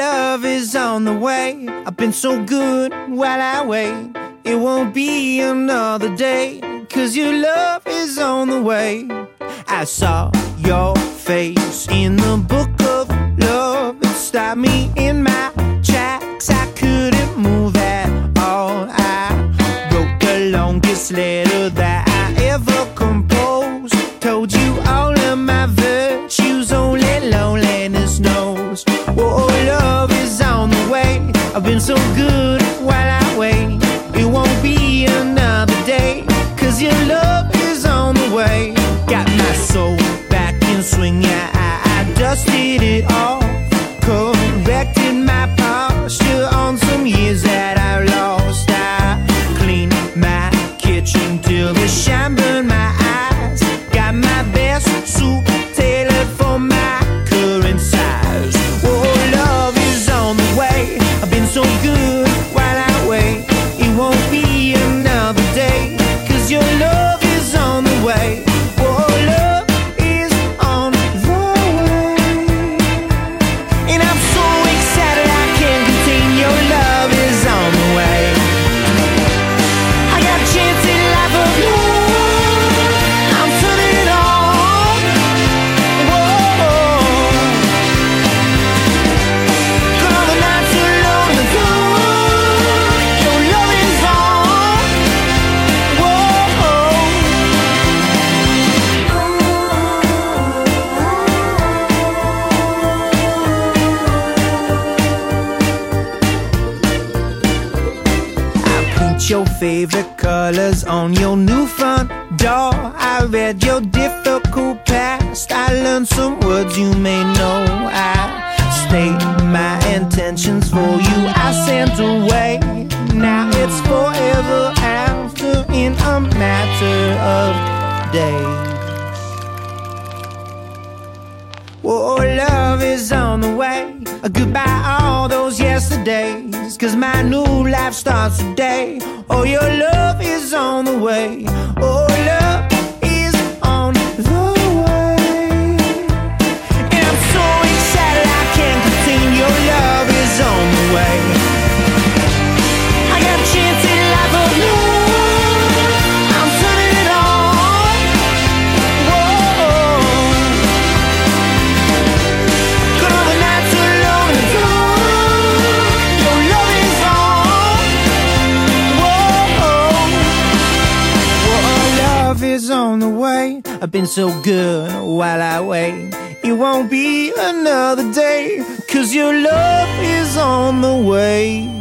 love is on the way. I've been so good while I wait. It won't be another day, cause your love is on the way. I saw your face in the book of love. It stopped me in my tracks. I couldn't move at all. I wrote the longest letter that I ever good while I wait. It won't be another day, cause your love is on the way. Got my soul back in swing, yeah, I, I dusted it off. Corrected my posture on some years that I lost. I cleaned my kitchen till the shine your favorite colors on your new front door. I read your difficult past. I learned some words you may know. I state my intentions for you. I sent away. Now it's forever after in a matter of days. Oh, love is on the way. Goodbye, all those yesterdays. Cause my new life starts today. On the way. I've been so good while I wait. It won't be another day, cause your love is on the way.